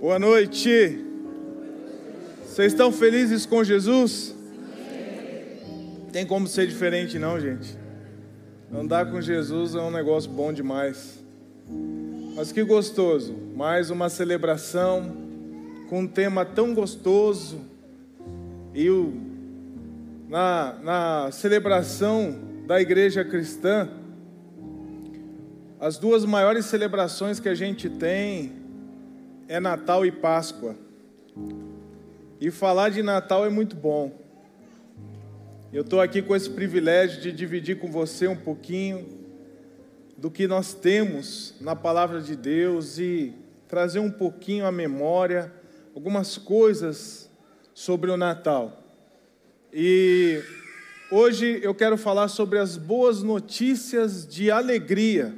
Boa noite. Vocês estão felizes com Jesus? Tem como ser diferente não, gente. Andar com Jesus é um negócio bom demais. Mas que gostoso, mais uma celebração com um tema tão gostoso. E o, na, na celebração da igreja cristã, as duas maiores celebrações que a gente tem é Natal e Páscoa. E falar de Natal é muito bom. Eu estou aqui com esse privilégio de dividir com você um pouquinho do que nós temos na palavra de Deus e trazer um pouquinho à memória algumas coisas sobre o Natal. E hoje eu quero falar sobre as boas notícias de alegria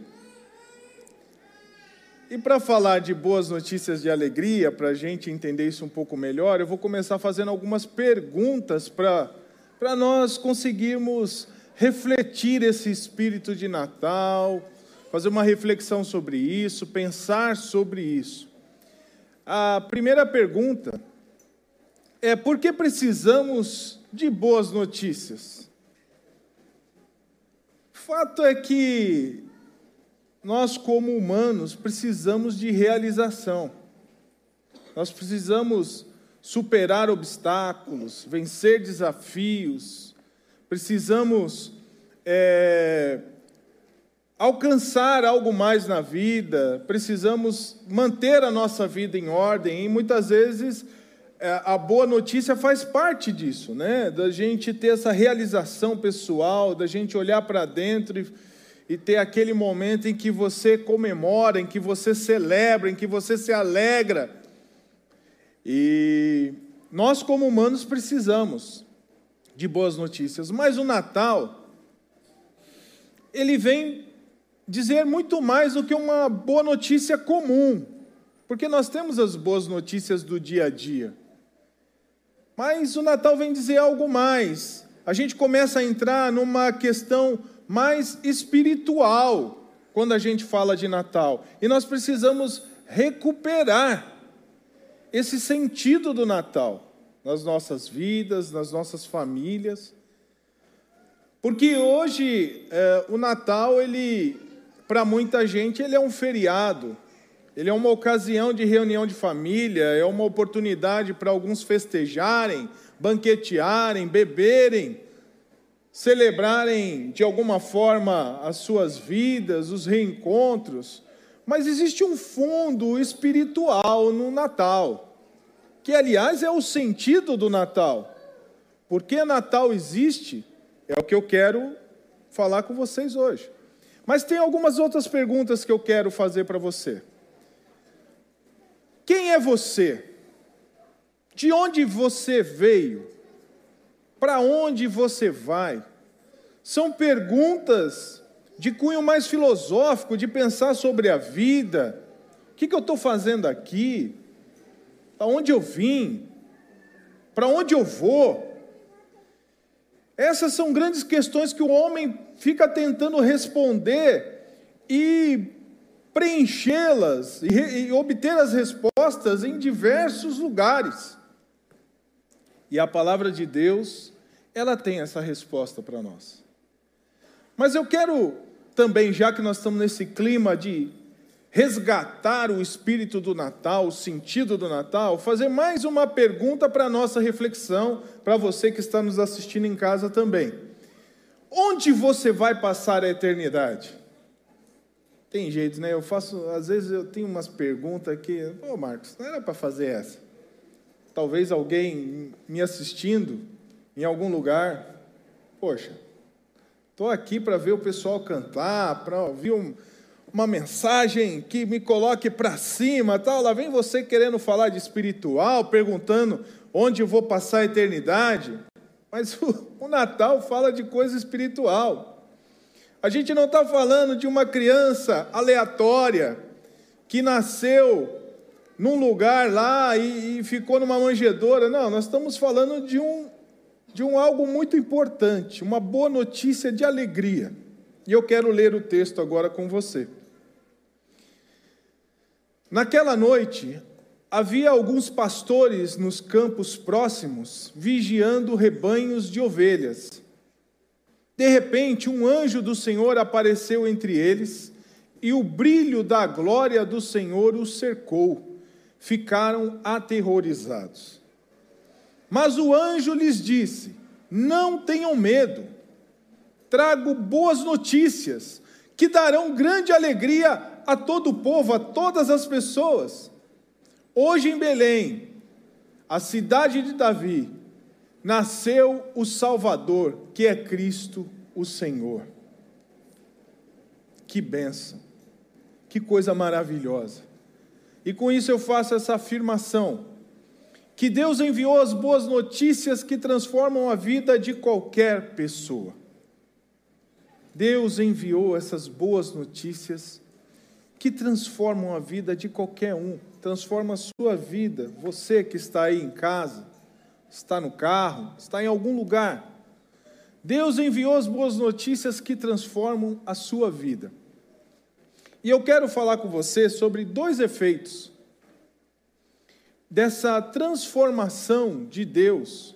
e para falar de boas notícias de alegria, para a gente entender isso um pouco melhor, eu vou começar fazendo algumas perguntas para nós conseguirmos refletir esse espírito de Natal, fazer uma reflexão sobre isso, pensar sobre isso. A primeira pergunta é: por que precisamos de boas notícias? Fato é que nós, como humanos, precisamos de realização. Nós precisamos superar obstáculos, vencer desafios, precisamos é, alcançar algo mais na vida, precisamos manter a nossa vida em ordem e muitas vezes é, a boa notícia faz parte disso, né? Da gente ter essa realização pessoal, da gente olhar para dentro e e ter aquele momento em que você comemora, em que você celebra, em que você se alegra. E nós, como humanos, precisamos de boas notícias, mas o Natal, ele vem dizer muito mais do que uma boa notícia comum, porque nós temos as boas notícias do dia a dia. Mas o Natal vem dizer algo mais. A gente começa a entrar numa questão mais espiritual quando a gente fala de Natal. E nós precisamos recuperar esse sentido do Natal nas nossas vidas, nas nossas famílias. Porque hoje é, o Natal, ele, para muita gente, ele é um feriado. Ele é uma ocasião de reunião de família, é uma oportunidade para alguns festejarem, banquetearem, beberem celebrarem de alguma forma as suas vidas, os reencontros, mas existe um fundo espiritual no Natal, que aliás é o sentido do Natal. Por que Natal existe? É o que eu quero falar com vocês hoje. Mas tem algumas outras perguntas que eu quero fazer para você. Quem é você? De onde você veio? Para onde você vai? São perguntas de cunho mais filosófico, de pensar sobre a vida. O que, que eu estou fazendo aqui? Aonde eu vim? Para onde eu vou? Essas são grandes questões que o homem fica tentando responder e preenchê-las e, e obter as respostas em diversos lugares. E a palavra de Deus ela tem essa resposta para nós. Mas eu quero também, já que nós estamos nesse clima de resgatar o espírito do Natal, o sentido do Natal, fazer mais uma pergunta para a nossa reflexão, para você que está nos assistindo em casa também. Onde você vai passar a eternidade? Tem jeito, né? Eu faço, às vezes eu tenho umas perguntas que, pô, Marcos, não era para fazer essa. Talvez alguém me assistindo em algum lugar, poxa, estou aqui para ver o pessoal cantar, para ouvir um, uma mensagem que me coloque para cima, tal. Lá vem você querendo falar de espiritual, perguntando onde eu vou passar a eternidade. Mas o, o Natal fala de coisa espiritual. A gente não está falando de uma criança aleatória que nasceu num lugar lá e, e ficou numa manjedoura. Não, nós estamos falando de um de um algo muito importante, uma boa notícia de alegria. E eu quero ler o texto agora com você. Naquela noite, havia alguns pastores nos campos próximos vigiando rebanhos de ovelhas. De repente, um anjo do Senhor apareceu entre eles e o brilho da glória do Senhor os cercou. Ficaram aterrorizados. Mas o anjo lhes disse: Não tenham medo, trago boas notícias que darão grande alegria a todo o povo, a todas as pessoas. Hoje em Belém, a cidade de Davi, nasceu o Salvador, que é Cristo o Senhor. Que benção, que coisa maravilhosa. E com isso eu faço essa afirmação que Deus enviou as boas notícias que transformam a vida de qualquer pessoa. Deus enviou essas boas notícias que transformam a vida de qualquer um, transforma a sua vida. Você que está aí em casa, está no carro, está em algum lugar. Deus enviou as boas notícias que transformam a sua vida. E eu quero falar com você sobre dois efeitos dessa transformação de Deus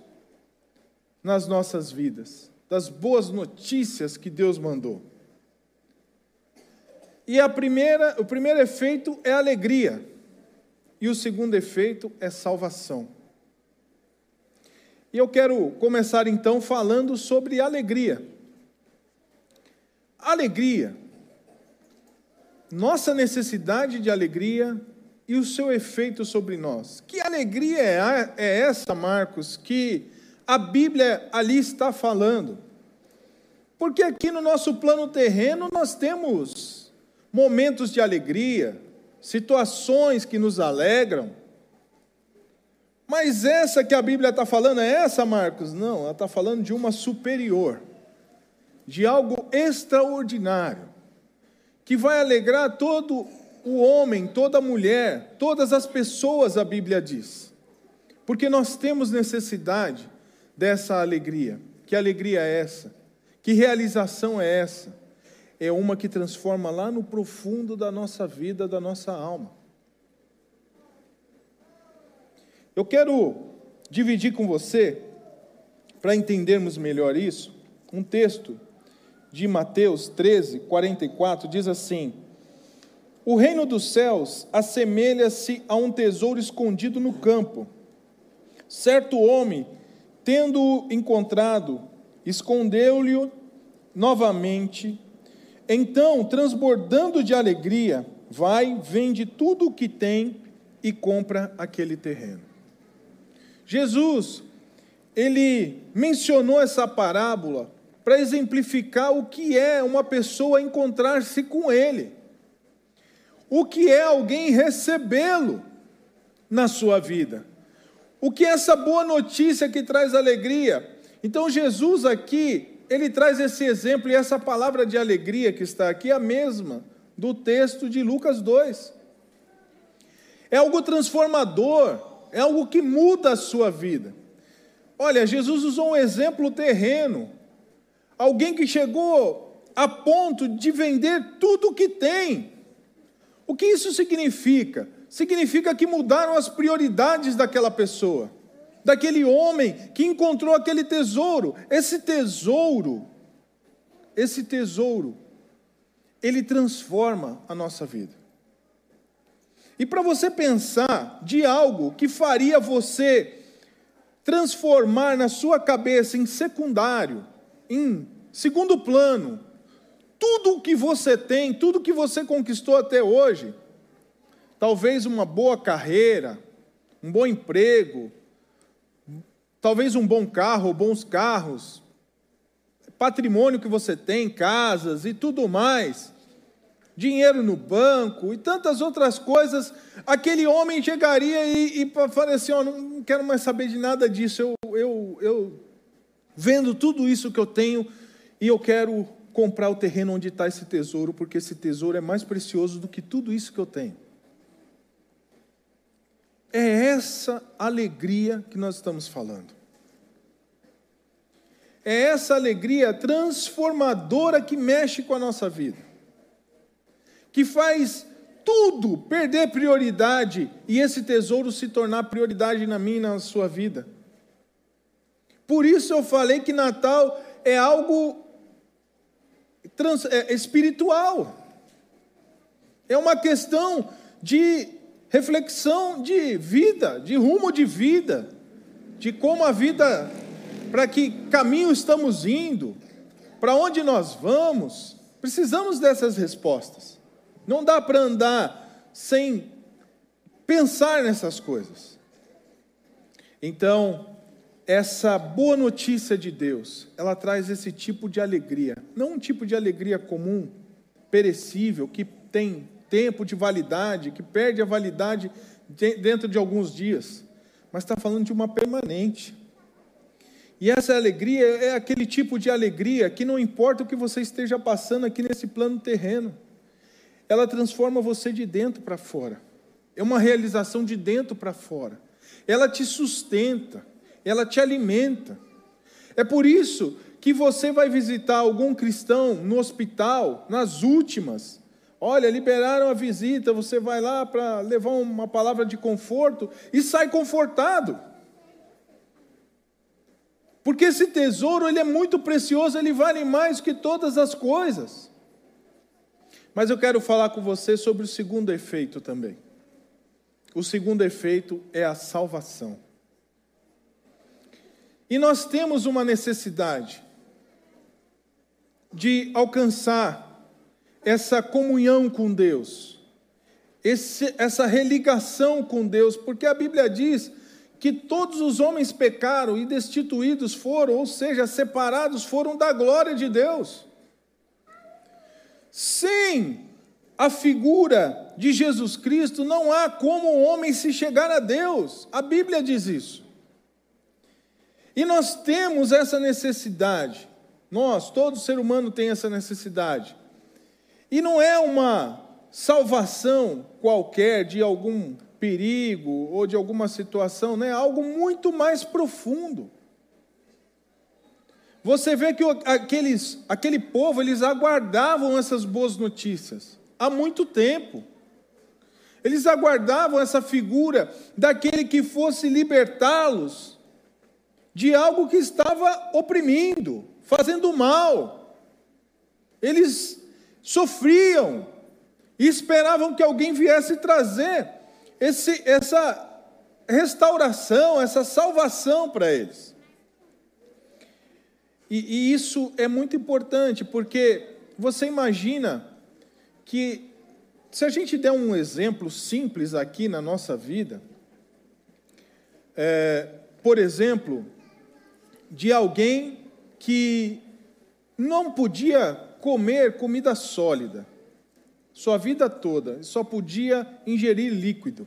nas nossas vidas, das boas notícias que Deus mandou. E a primeira, o primeiro efeito é alegria, e o segundo efeito é salvação. E eu quero começar então falando sobre alegria. Alegria. Nossa necessidade de alegria e o seu efeito sobre nós. Que alegria é, é essa, Marcos, que a Bíblia ali está falando? Porque aqui no nosso plano terreno nós temos momentos de alegria, situações que nos alegram. Mas essa que a Bíblia está falando é essa, Marcos? Não, ela está falando de uma superior, de algo extraordinário, que vai alegrar todo o homem, toda mulher, todas as pessoas, a Bíblia diz. Porque nós temos necessidade dessa alegria. Que alegria é essa? Que realização é essa? É uma que transforma lá no profundo da nossa vida, da nossa alma. Eu quero dividir com você, para entendermos melhor isso, um texto de Mateus 13, 44, diz assim: o reino dos céus assemelha-se a um tesouro escondido no campo. Certo homem, tendo-o encontrado, escondeu-lhe novamente. Então, transbordando de alegria, vai, vende tudo o que tem e compra aquele terreno. Jesus, ele mencionou essa parábola para exemplificar o que é uma pessoa encontrar-se com ele o que é alguém recebê-lo na sua vida. O que é essa boa notícia que traz alegria? Então, Jesus aqui, ele traz esse exemplo e essa palavra de alegria que está aqui, a mesma do texto de Lucas 2. É algo transformador, é algo que muda a sua vida. Olha, Jesus usou um exemplo terreno. Alguém que chegou a ponto de vender tudo o que tem o que isso significa? Significa que mudaram as prioridades daquela pessoa, daquele homem que encontrou aquele tesouro. Esse tesouro, esse tesouro, ele transforma a nossa vida. E para você pensar de algo que faria você transformar na sua cabeça em secundário, em segundo plano, tudo o que você tem, tudo que você conquistou até hoje, talvez uma boa carreira, um bom emprego, talvez um bom carro, bons carros, patrimônio que você tem, casas e tudo mais, dinheiro no banco e tantas outras coisas, aquele homem chegaria e, e falaria assim: oh, não quero mais saber de nada disso, eu, eu, eu vendo tudo isso que eu tenho e eu quero comprar o terreno onde está esse tesouro, porque esse tesouro é mais precioso do que tudo isso que eu tenho. É essa alegria que nós estamos falando. É essa alegria transformadora que mexe com a nossa vida, que faz tudo perder prioridade e esse tesouro se tornar prioridade na minha e na sua vida. Por isso eu falei que Natal é algo trans, é, espiritual. É uma questão de reflexão de vida, de rumo de vida, de como a vida, para que caminho estamos indo, para onde nós vamos. Precisamos dessas respostas. Não dá para andar sem pensar nessas coisas. Então, essa boa notícia de Deus, ela traz esse tipo de alegria, não um tipo de alegria comum, perecível, que tem tempo de validade, que perde a validade dentro de alguns dias, mas está falando de uma permanente. E essa alegria é aquele tipo de alegria que não importa o que você esteja passando aqui nesse plano terreno, ela transforma você de dentro para fora, é uma realização de dentro para fora, ela te sustenta ela te alimenta. É por isso que você vai visitar algum cristão no hospital, nas últimas. Olha, liberaram a visita, você vai lá para levar uma palavra de conforto e sai confortado. Porque esse tesouro, ele é muito precioso, ele vale mais que todas as coisas. Mas eu quero falar com você sobre o segundo efeito também. O segundo efeito é a salvação. E nós temos uma necessidade de alcançar essa comunhão com Deus, esse, essa religação com Deus, porque a Bíblia diz que todos os homens pecaram e destituídos foram, ou seja, separados foram da glória de Deus. Sem a figura de Jesus Cristo, não há como o homem se chegar a Deus. A Bíblia diz isso. E nós temos essa necessidade. Nós, todo ser humano tem essa necessidade. E não é uma salvação qualquer de algum perigo ou de alguma situação, né? é algo muito mais profundo. Você vê que aqueles, aquele povo, eles aguardavam essas boas notícias há muito tempo. Eles aguardavam essa figura daquele que fosse libertá-los de algo que estava oprimindo, fazendo mal. Eles sofriam e esperavam que alguém viesse trazer esse, essa restauração, essa salvação para eles. E, e isso é muito importante, porque você imagina que, se a gente der um exemplo simples aqui na nossa vida, é, por exemplo, de alguém que não podia comer comida sólida, sua vida toda, só podia ingerir líquido.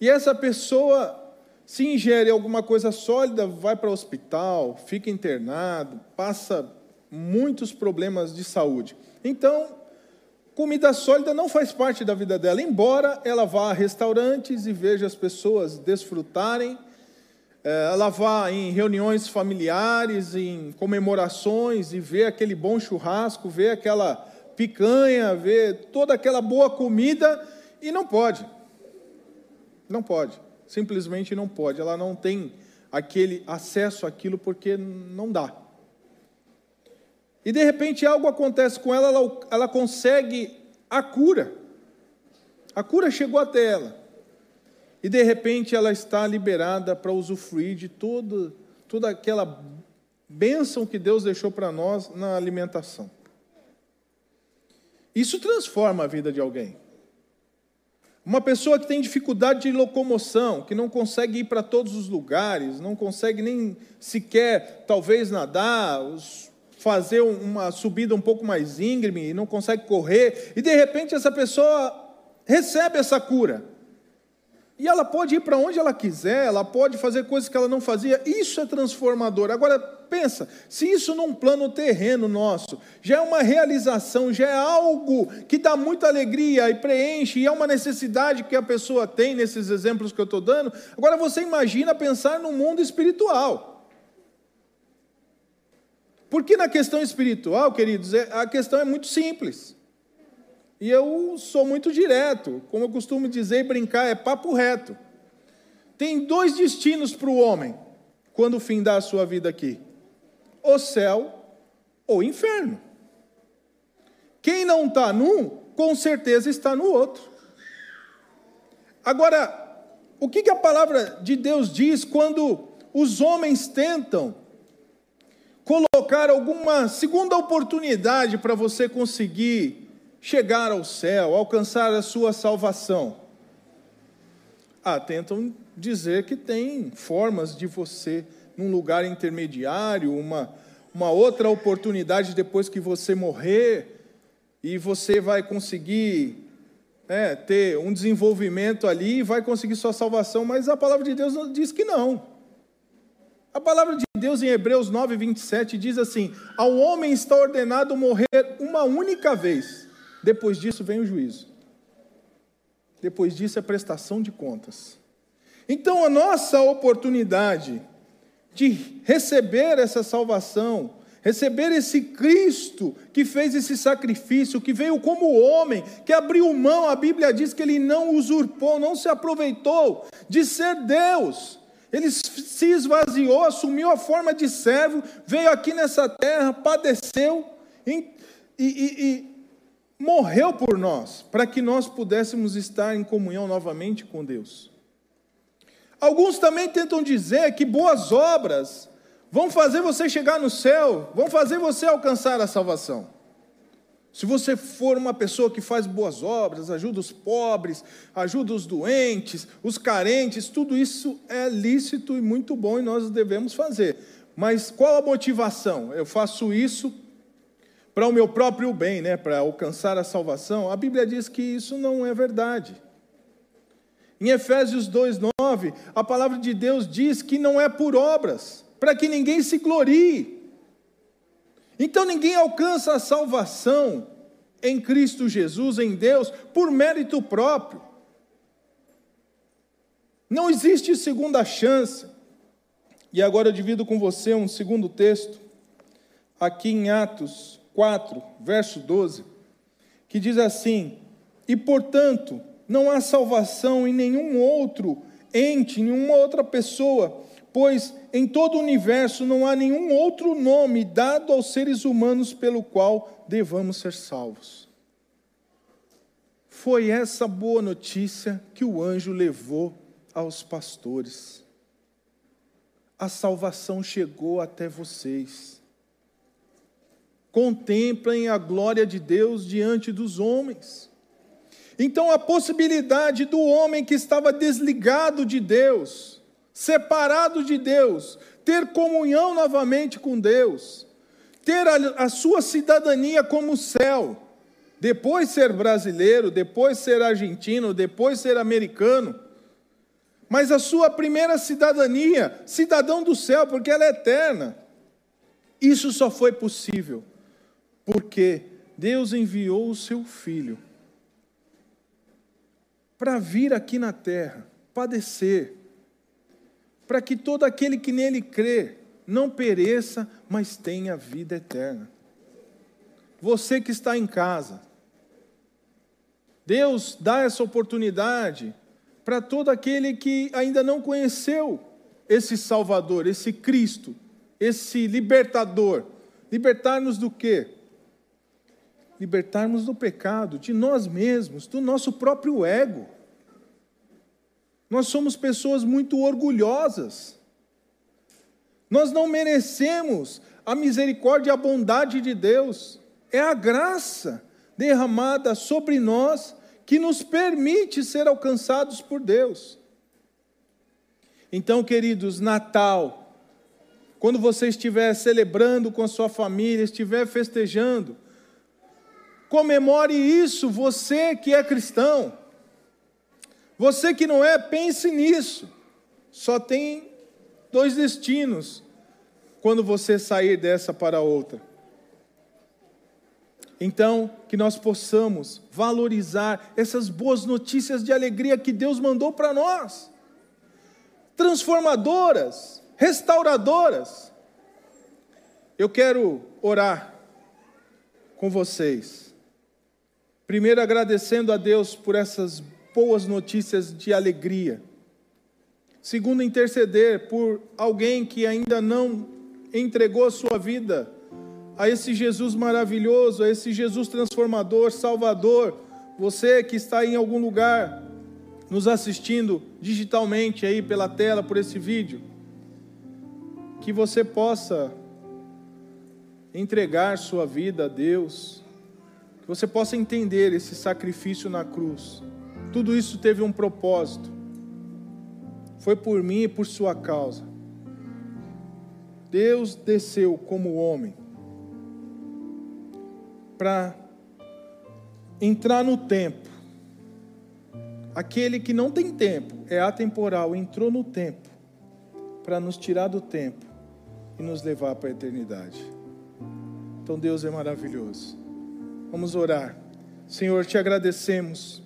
E essa pessoa, se ingere alguma coisa sólida, vai para o hospital, fica internado, passa muitos problemas de saúde. Então, comida sólida não faz parte da vida dela, embora ela vá a restaurantes e veja as pessoas desfrutarem ela vá em reuniões familiares, em comemorações e vê aquele bom churrasco, vê aquela picanha, vê toda aquela boa comida e não pode. Não pode. Simplesmente não pode. Ela não tem aquele acesso àquilo porque não dá. E de repente algo acontece com ela, ela, ela consegue a cura. A cura chegou até ela. E de repente ela está liberada para usufruir de todo, toda aquela bênção que Deus deixou para nós na alimentação. Isso transforma a vida de alguém. Uma pessoa que tem dificuldade de locomoção, que não consegue ir para todos os lugares, não consegue nem sequer, talvez, nadar, fazer uma subida um pouco mais íngreme, não consegue correr, e de repente essa pessoa recebe essa cura. E ela pode ir para onde ela quiser, ela pode fazer coisas que ela não fazia. Isso é transformador. Agora, pensa, se isso num plano terreno nosso já é uma realização, já é algo que dá muita alegria e preenche, e é uma necessidade que a pessoa tem nesses exemplos que eu estou dando. Agora, você imagina pensar no mundo espiritual. Porque na questão espiritual, queridos, é, a questão é muito simples. E eu sou muito direto, como eu costumo dizer e brincar, é papo reto. Tem dois destinos para o homem quando findar a sua vida aqui: o céu ou o inferno. Quem não está num, com certeza está no outro. Agora, o que, que a palavra de Deus diz quando os homens tentam colocar alguma segunda oportunidade para você conseguir chegar ao céu, alcançar a sua salvação? Ah, tentam dizer que tem formas de você, num lugar intermediário, uma, uma outra oportunidade depois que você morrer, e você vai conseguir é, ter um desenvolvimento ali e vai conseguir sua salvação, mas a palavra de Deus diz que não. A palavra de Deus em Hebreus 9, 27 diz assim: Ao homem está ordenado morrer uma única vez, depois disso vem o juízo. Depois disso é prestação de contas. Então, a nossa oportunidade de receber essa salvação, receber esse Cristo que fez esse sacrifício, que veio como homem, que abriu mão, a Bíblia diz que ele não usurpou, não se aproveitou de ser Deus. Ele se esvaziou, assumiu a forma de servo, veio aqui nessa terra, padeceu e, e, e morreu por nós, para que nós pudéssemos estar em comunhão novamente com Deus. Alguns também tentam dizer que boas obras vão fazer você chegar no céu, vão fazer você alcançar a salvação. Se você for uma pessoa que faz boas obras, ajuda os pobres, ajuda os doentes, os carentes, tudo isso é lícito e muito bom e nós devemos fazer. Mas qual a motivação? Eu faço isso para o meu próprio bem, né, para alcançar a salvação, a Bíblia diz que isso não é verdade. Em Efésios 2:9, a palavra de Deus diz que não é por obras, para que ninguém se glorie. Então ninguém alcança a salvação em Cristo Jesus, em Deus, por mérito próprio. Não existe segunda chance. E agora eu divido com você um segundo texto, aqui em Atos 4, verso 12, que diz assim: E portanto, não há salvação em nenhum outro ente, nenhuma outra pessoa, pois em todo o universo não há nenhum outro nome dado aos seres humanos pelo qual devamos ser salvos. Foi essa boa notícia que o anjo levou aos pastores. A salvação chegou até vocês contemplem a glória de Deus diante dos homens. Então, a possibilidade do homem que estava desligado de Deus, separado de Deus, ter comunhão novamente com Deus, ter a, a sua cidadania como céu, depois ser brasileiro, depois ser argentino, depois ser americano, mas a sua primeira cidadania, cidadão do céu, porque ela é eterna. Isso só foi possível porque Deus enviou o seu filho para vir aqui na terra, padecer, para que todo aquele que nele crê não pereça, mas tenha vida eterna. Você que está em casa, Deus dá essa oportunidade para todo aquele que ainda não conheceu esse Salvador, esse Cristo, esse libertador. Libertar-nos do quê? Libertarmos do pecado, de nós mesmos, do nosso próprio ego. Nós somos pessoas muito orgulhosas. Nós não merecemos a misericórdia e a bondade de Deus. É a graça derramada sobre nós que nos permite ser alcançados por Deus. Então, queridos, Natal, quando você estiver celebrando com a sua família, estiver festejando, Comemore isso, você que é cristão. Você que não é, pense nisso. Só tem dois destinos quando você sair dessa para outra. Então, que nós possamos valorizar essas boas notícias de alegria que Deus mandou para nós, transformadoras, restauradoras. Eu quero orar com vocês Primeiro, agradecendo a Deus por essas boas notícias de alegria. Segundo, interceder por alguém que ainda não entregou a sua vida a esse Jesus maravilhoso, a esse Jesus transformador, salvador. Você que está em algum lugar nos assistindo digitalmente aí pela tela, por esse vídeo, que você possa entregar sua vida a Deus, você possa entender esse sacrifício na cruz. Tudo isso teve um propósito. Foi por mim e por sua causa. Deus desceu como homem para entrar no tempo. Aquele que não tem tempo, é atemporal, entrou no tempo para nos tirar do tempo e nos levar para a eternidade. Então Deus é maravilhoso. Vamos orar. Senhor, te agradecemos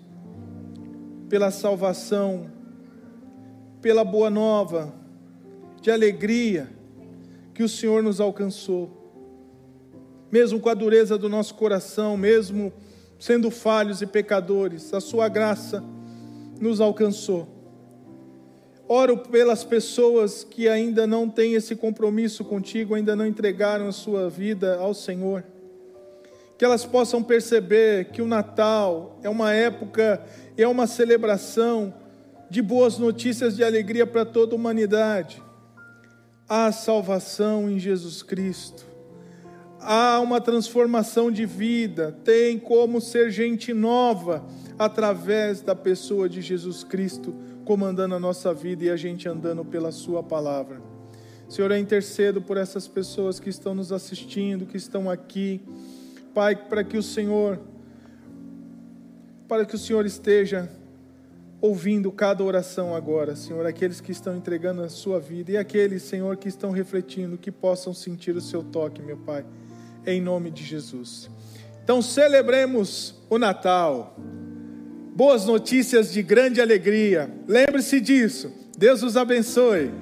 pela salvação, pela boa nova, de alegria que o Senhor nos alcançou. Mesmo com a dureza do nosso coração, mesmo sendo falhos e pecadores, a Sua graça nos alcançou. Oro pelas pessoas que ainda não têm esse compromisso contigo, ainda não entregaram a sua vida ao Senhor. Que elas possam perceber que o Natal é uma época, é uma celebração de boas notícias de alegria para toda a humanidade. Há salvação em Jesus Cristo. Há uma transformação de vida, tem como ser gente nova através da pessoa de Jesus Cristo comandando a nossa vida e a gente andando pela Sua palavra. Senhor, eu intercedo por essas pessoas que estão nos assistindo, que estão aqui. Pai, para que o Senhor, para que o Senhor esteja ouvindo cada oração agora, Senhor, aqueles que estão entregando a sua vida e aqueles, Senhor, que estão refletindo, que possam sentir o seu toque, meu Pai, em nome de Jesus. Então celebremos o Natal boas notícias de grande alegria. Lembre-se disso. Deus os abençoe.